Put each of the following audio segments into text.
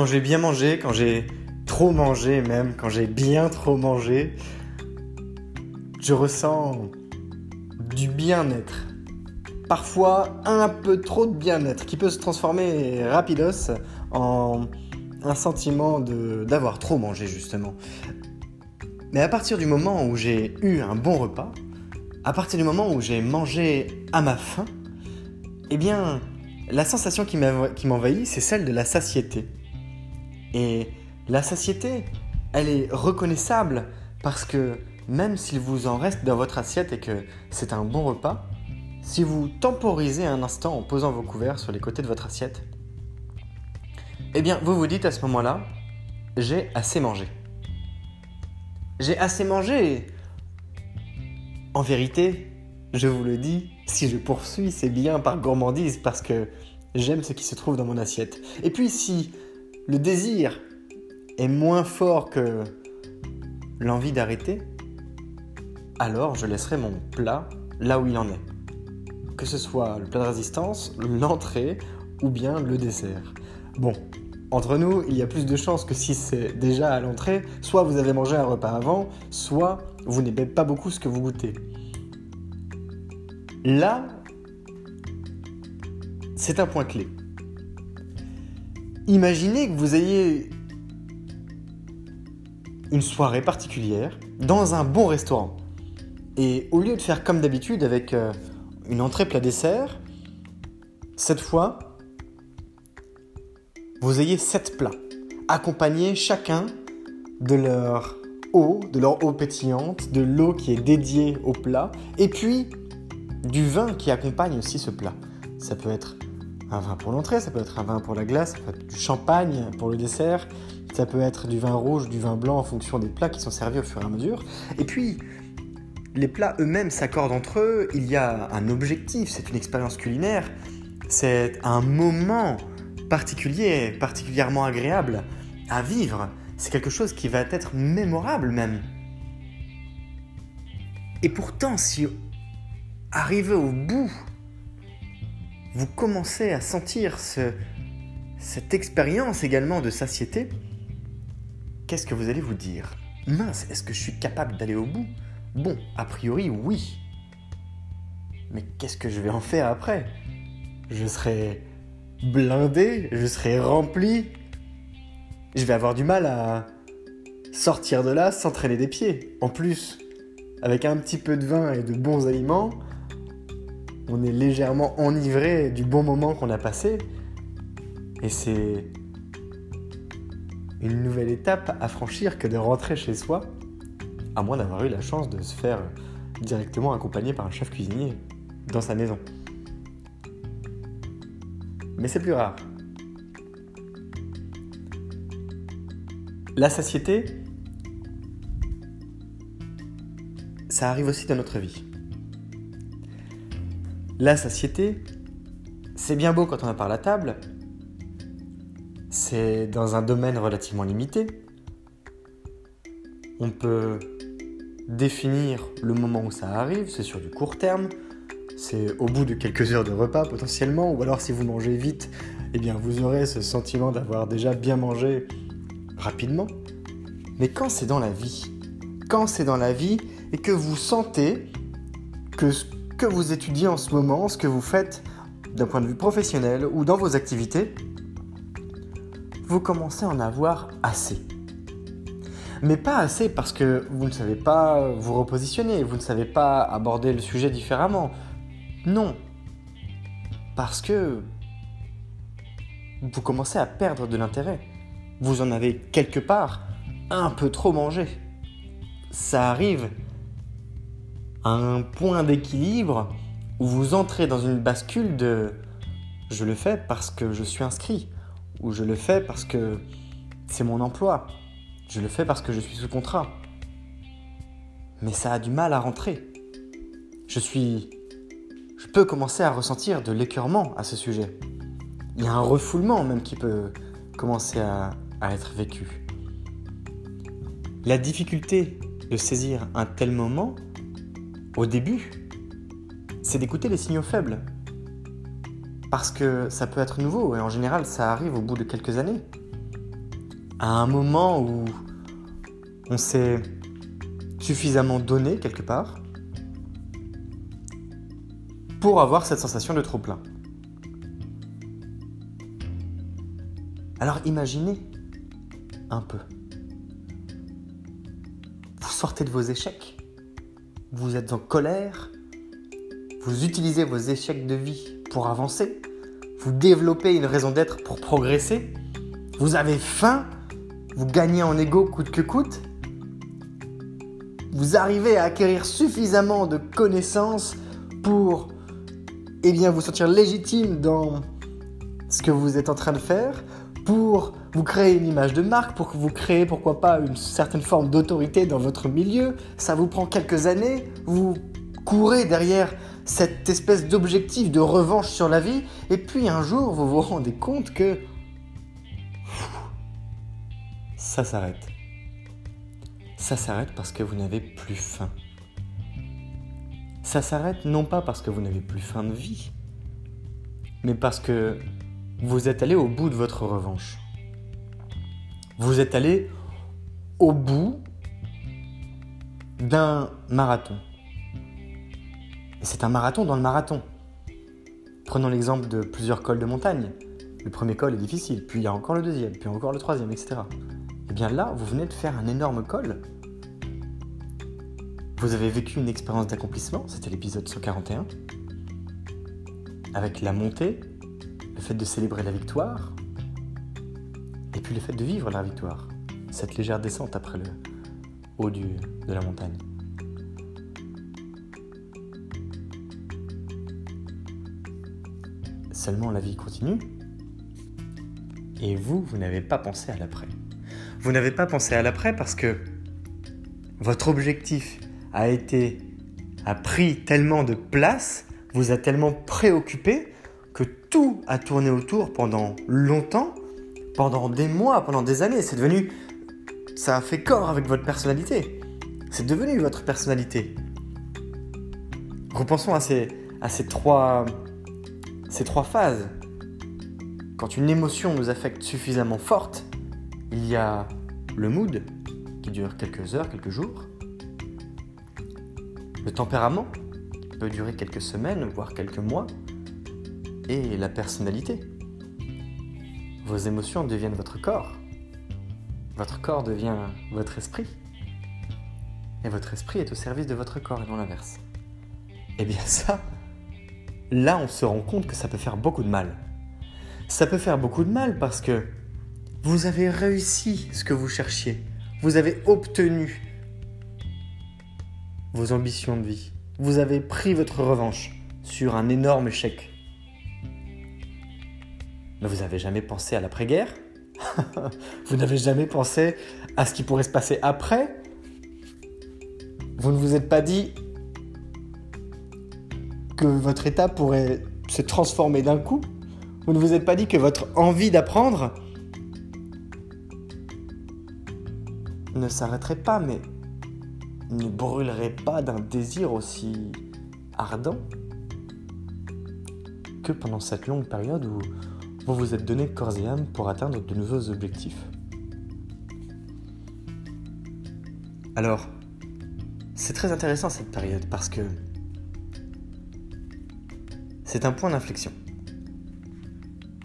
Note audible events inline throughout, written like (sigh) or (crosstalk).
Quand j'ai bien mangé, quand j'ai trop mangé même, quand j'ai bien trop mangé, je ressens du bien-être. Parfois un peu trop de bien-être qui peut se transformer rapidos en un sentiment d'avoir trop mangé justement. Mais à partir du moment où j'ai eu un bon repas, à partir du moment où j'ai mangé à ma faim, eh bien, la sensation qui m'envahit, c'est celle de la satiété. Et la satiété, elle est reconnaissable parce que même s'il vous en reste dans votre assiette et que c'est un bon repas, si vous temporisez un instant en posant vos couverts sur les côtés de votre assiette, eh bien vous vous dites à ce moment-là, j'ai assez mangé. J'ai assez mangé. En vérité, je vous le dis, si je poursuis, c'est bien par gourmandise parce que j'aime ce qui se trouve dans mon assiette. Et puis si le désir est moins fort que l'envie d'arrêter, alors je laisserai mon plat là où il en est. Que ce soit le plat de résistance, l'entrée ou bien le dessert. Bon, entre nous, il y a plus de chances que si c'est déjà à l'entrée, soit vous avez mangé un repas avant, soit vous n'aimez pas beaucoup ce que vous goûtez. Là, c'est un point clé. Imaginez que vous ayez une soirée particulière dans un bon restaurant. Et au lieu de faire comme d'habitude avec euh, une entrée plat dessert, cette fois, vous ayez sept plats, accompagnés chacun de leur eau, de leur eau pétillante, de l'eau qui est dédiée au plat, et puis du vin qui accompagne aussi ce plat. Ça peut être un vin pour l'entrée, ça peut être un vin pour la glace, ça peut être du champagne pour le dessert, ça peut être du vin rouge, du vin blanc en fonction des plats qui sont servis au fur et à mesure. Et puis, les plats eux-mêmes s'accordent entre eux, il y a un objectif, c'est une expérience culinaire, c'est un moment particulier, particulièrement agréable à vivre, c'est quelque chose qui va être mémorable même. Et pourtant, si arrivé au bout vous commencez à sentir cette expérience également de satiété, qu'est-ce que vous allez vous dire Mince, est-ce que je suis capable d'aller au bout? Bon, a priori, oui. Mais qu'est-ce que je vais en faire après? Je serai blindé, je serai rempli. Je vais avoir du mal à sortir de là sans traîner des pieds. En plus, avec un petit peu de vin et de bons aliments, on est légèrement enivré du bon moment qu'on a passé. Et c'est une nouvelle étape à franchir que de rentrer chez soi, à moins d'avoir eu la chance de se faire directement accompagner par un chef cuisinier dans sa maison. Mais c'est plus rare. La satiété, ça arrive aussi dans notre vie. La satiété, c'est bien beau quand on a par la table, c'est dans un domaine relativement limité. On peut définir le moment où ça arrive, c'est sur du court terme, c'est au bout de quelques heures de repas potentiellement, ou alors si vous mangez vite, eh bien vous aurez ce sentiment d'avoir déjà bien mangé rapidement. Mais quand c'est dans la vie, quand c'est dans la vie et que vous sentez que que vous étudiez en ce moment, ce que vous faites d'un point de vue professionnel ou dans vos activités, vous commencez à en avoir assez. Mais pas assez parce que vous ne savez pas vous repositionner, vous ne savez pas aborder le sujet différemment. Non. Parce que vous commencez à perdre de l'intérêt. Vous en avez quelque part un peu trop mangé. Ça arrive un point d'équilibre où vous entrez dans une bascule de je le fais parce que je suis inscrit ou je le fais parce que c'est mon emploi, je le fais parce que je suis sous contrat. Mais ça a du mal à rentrer. Je suis... Je peux commencer à ressentir de l'écœurement à ce sujet. Il y a un refoulement même qui peut commencer à, à être vécu. La difficulté de saisir un tel moment, au début, c'est d'écouter les signaux faibles parce que ça peut être nouveau et en général ça arrive au bout de quelques années. À un moment où on s'est suffisamment donné quelque part pour avoir cette sensation de trop plein. Alors imaginez un peu. Vous sortez de vos échecs. Vous êtes en colère. Vous utilisez vos échecs de vie pour avancer, vous développez une raison d'être pour progresser, vous avez faim, vous gagnez en ego coûte que coûte, vous arrivez à acquérir suffisamment de connaissances pour eh bien, vous sentir légitime dans ce que vous êtes en train de faire, pour vous créer une image de marque, pour que vous créez pourquoi pas une certaine forme d'autorité dans votre milieu. Ça vous prend quelques années, vous courez derrière cette espèce d'objectif de revanche sur la vie, et puis un jour vous vous rendez compte que ça s'arrête. Ça s'arrête parce que vous n'avez plus faim. Ça s'arrête non pas parce que vous n'avez plus faim de vie, mais parce que vous êtes allé au bout de votre revanche. Vous êtes allé au bout d'un marathon. Et c'est un marathon dans le marathon. Prenons l'exemple de plusieurs cols de montagne. Le premier col est difficile, puis il y a encore le deuxième, puis encore le troisième, etc. Et eh bien là, vous venez de faire un énorme col. Vous avez vécu une expérience d'accomplissement, c'était l'épisode 141, avec la montée, le fait de célébrer la victoire, et puis le fait de vivre la victoire, cette légère descente après le haut du, de la montagne. Seulement la vie continue. Et vous, vous n'avez pas pensé à l'après. Vous n'avez pas pensé à l'après parce que votre objectif a été a pris tellement de place, vous a tellement préoccupé que tout a tourné autour pendant longtemps, pendant des mois, pendant des années. C'est devenu ça a fait corps avec votre personnalité. C'est devenu votre personnalité. Repensons à ces, à ces trois ces trois phases. Quand une émotion nous affecte suffisamment forte, il y a le mood qui dure quelques heures, quelques jours. Le tempérament qui peut durer quelques semaines, voire quelques mois. Et la personnalité. Vos émotions deviennent votre corps. Votre corps devient votre esprit. Et votre esprit est au service de votre corps et non l'inverse. Eh bien ça, là on se rend compte que ça peut faire beaucoup de mal. Ça peut faire beaucoup de mal parce que Vous avez réussi ce que vous cherchiez. Vous avez obtenu vos ambitions de vie. Vous avez pris votre revanche sur un énorme échec. Mais vous n'avez jamais pensé à l'après-guerre? (laughs) Vous n'avez jamais pensé à ce qui pourrait se passer après? Vous ne vous êtes pas dit que votre état pourrait se transformer d'un coup? Vous ne vous êtes pas dit que votre envie d'apprendre ne s'arrêterait pas, mais ne brûlerait pas d'un désir aussi ardent que pendant cette longue période où vous vous êtes donné corps et âme pour atteindre de nouveaux objectifs. Alors, c'est très intéressant cette période parce que c'est un point d'inflexion.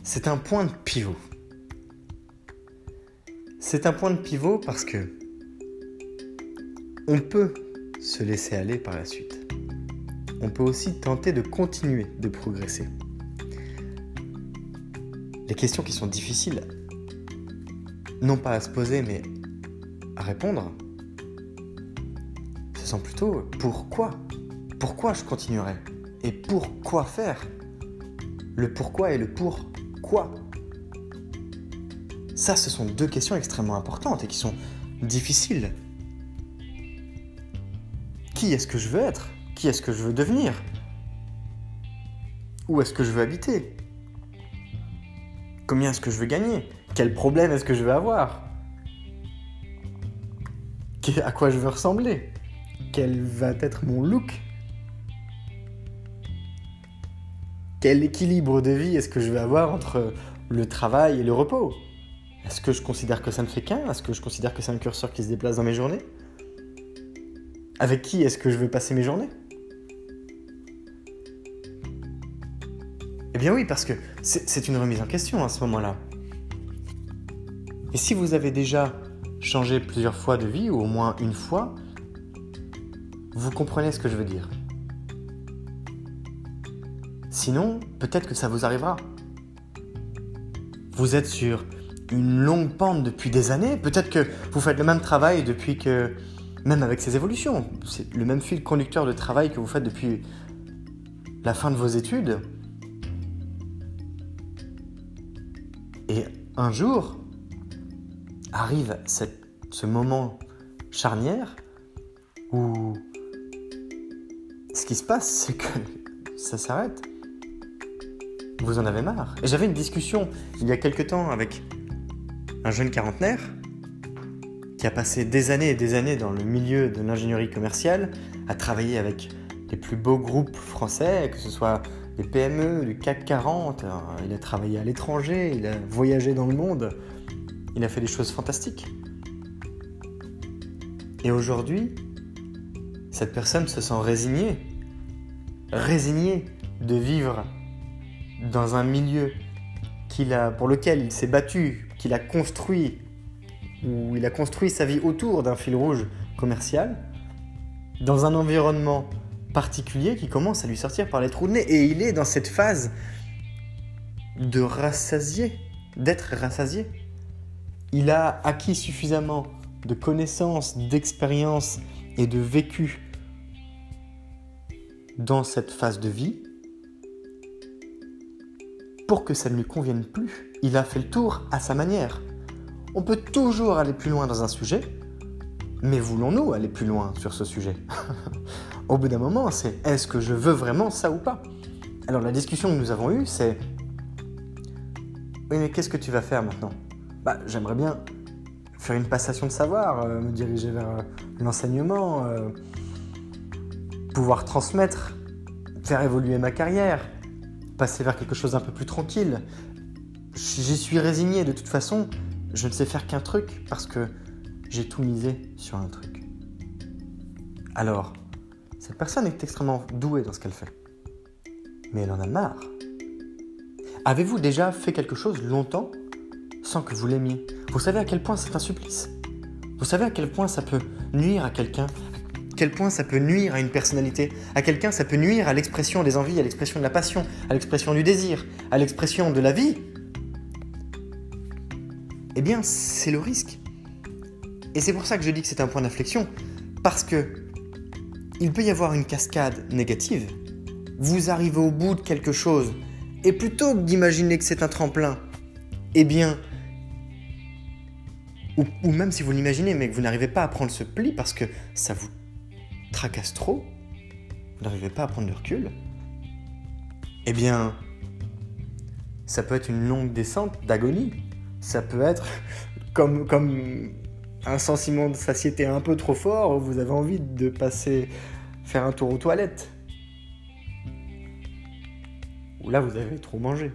C'est un point de pivot. C'est un point de pivot parce que on peut se laisser aller par la suite. On peut aussi tenter de continuer de progresser. Les questions qui sont difficiles, non pas à se poser, mais à répondre, ce sont plutôt pourquoi Pourquoi je continuerai Et pourquoi faire Le pourquoi et le pourquoi. Ça, ce sont deux questions extrêmement importantes et qui sont difficiles. Qui est-ce que je veux être? Qui est-ce que je veux devenir? Où est-ce que je veux habiter? Combien est-ce que je veux gagner? Quel problème est-ce que je vais avoir? À quoi je veux ressembler? Quel va être mon look? Quel équilibre de vie est-ce que je vais avoir entre le travail et le repos? Est-ce que je considère que ça ne fait qu'un? Est-ce que je considère que c'est un curseur qui se déplace dans mes journées? Avec qui est-ce que je veux passer mes journées? Bien oui, parce que c'est une remise en question à ce moment-là. Et si vous avez déjà changé plusieurs fois de vie, ou au moins une fois, vous comprenez ce que je veux dire. Sinon, peut-être que ça vous arrivera. Vous êtes sur une longue pente depuis des années, peut-être que vous faites le même travail depuis que, même avec ces évolutions, c'est le même fil conducteur de travail que vous faites depuis la fin de vos études, Et un jour, arrive ce moment charnière où ce qui se passe, (laughs) c'est que ça s'arrête. Vous en avez marre. Et j'avais une discussion il y a quelque temps avec un jeune quarantenaire qui a passé des années et des années dans le milieu de l'ingénierie commerciale, à travailler avec les plus beaux groupes français, que ce soit des PME, du CAC 40. Euh, il a travaillé à l'étranger, il a voyagé dans le monde. Il a fait des choses fantastiques. Et aujourd'hui, cette personne se sent résignée, résignée de vivre dans un milieu pour lequel il s'est battu, qu'il a construit, où il a construit sa vie autour d'un fil rouge commercial, dans un environnement particulier qui commence à lui sortir par les trous de nez. Et il est dans cette phase de rassasier, d'être rassasié. Il a acquis suffisamment de connaissances, d'expériences et de vécu dans cette phase de vie pour que ça ne lui convienne plus. Il a fait le tour à sa manière. On peut toujours aller plus loin dans un sujet, mais voulons-nous aller plus loin sur ce sujet? (laughs) Au bout d'un moment, c'est est-ce que je veux vraiment ça ou pas? Alors la discussion que nous avons eue, c'est oui, mais qu'est-ce que tu vas faire maintenant? Bah, j'aimerais bien faire une passation de savoir, euh, me diriger vers euh, l'enseignement, euh, pouvoir transmettre, faire évoluer ma carrière, passer vers quelque chose d'un peu plus tranquille. J'y suis résigné de toute façon, je ne sais faire qu'un truc parce que j'ai tout misé sur un truc. Alors, cette personne est extrêmement douée dans ce qu'elle fait. Mais elle en a marre. Avez-vous déjà fait quelque chose longtemps sans que vous l'aimiez? Vous savez à quel point c'est un supplice Vous savez à quel point ça peut nuire à quelqu'un à quel point ça peut nuire à une personnalité, à quelqu'un ça peut nuire à l'expression des envies, à l'expression de la passion, à l'expression du désir, à l'expression de la vie. eh bien, c'est le risque. Et c'est pour ça que je dis que c'est un point d'inflexion, parce que il peut y avoir une cascade négative. Vous arrivez au bout de quelque chose, et plutôt que d'imaginer que c'est un tremplin, eh bien, ou, même si vous l'imaginez, mais que vous n'arrivez pas à prendre ce pli parce que ça vous tracasse trop, vous n'arrivez pas à prendre du recul, eh bien, ça peut être une longue descente d'agonie. Ça peut être (laughs) comme, comme un sentiment de satiété un peu trop fort, vous avez envie de passer, faire un tour aux toilettes. Ou là, vous avez trop mangé.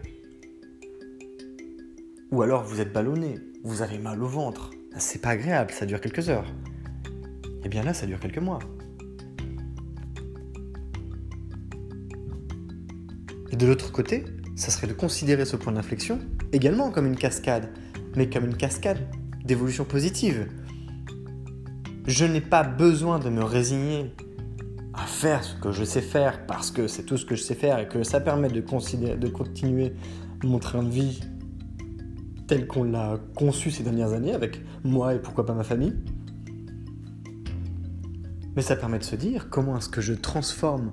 Ou alors vous êtes ballonné, vous avez mal au ventre. C'est pas agréable, ça dure quelques heures. Et eh bien là, ça dure quelques mois. Et de l'autre côté, ça serait de considérer ce point d'inflexion également comme une cascade, mais comme une cascade d'évolution positive. Je n'ai pas besoin de me résigner à faire ce que je sais faire parce que c'est tout ce que je sais faire et que ça permet de, continuer mon train de vie tel qu'on l'a conçu ces dernières années avec moi et pourquoi pas ma famille. Mais ça permet de se dire comment est-ce que je transforme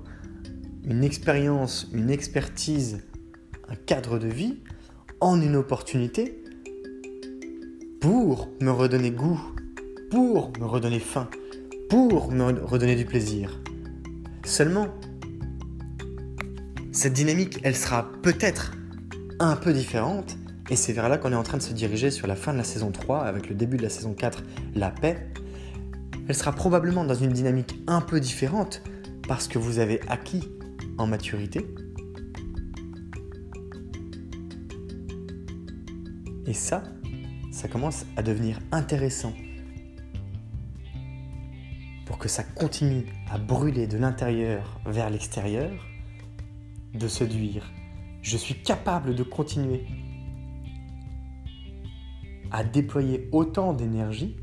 une expérience, une expertise, un cadre de vie en une opportunité pour me redonner goût, pour me redonner faim, pour me redonner du plaisir. Seulement, cette dynamique, elle sera peut-être un peu différente, et c'est vers là qu'on est en train de se diriger sur la fin de la saison 3, avec le début de la saison 4, la paix. Elle sera probablement dans une dynamique un peu différente, parce que vous avez acquis en maturité. Et ça, ça commence à devenir intéressant que ça continue à brûler de l'intérieur vers l'extérieur, de se dire, je suis capable de continuer à déployer autant d'énergie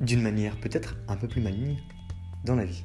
d'une manière peut-être un peu plus maligne dans la vie.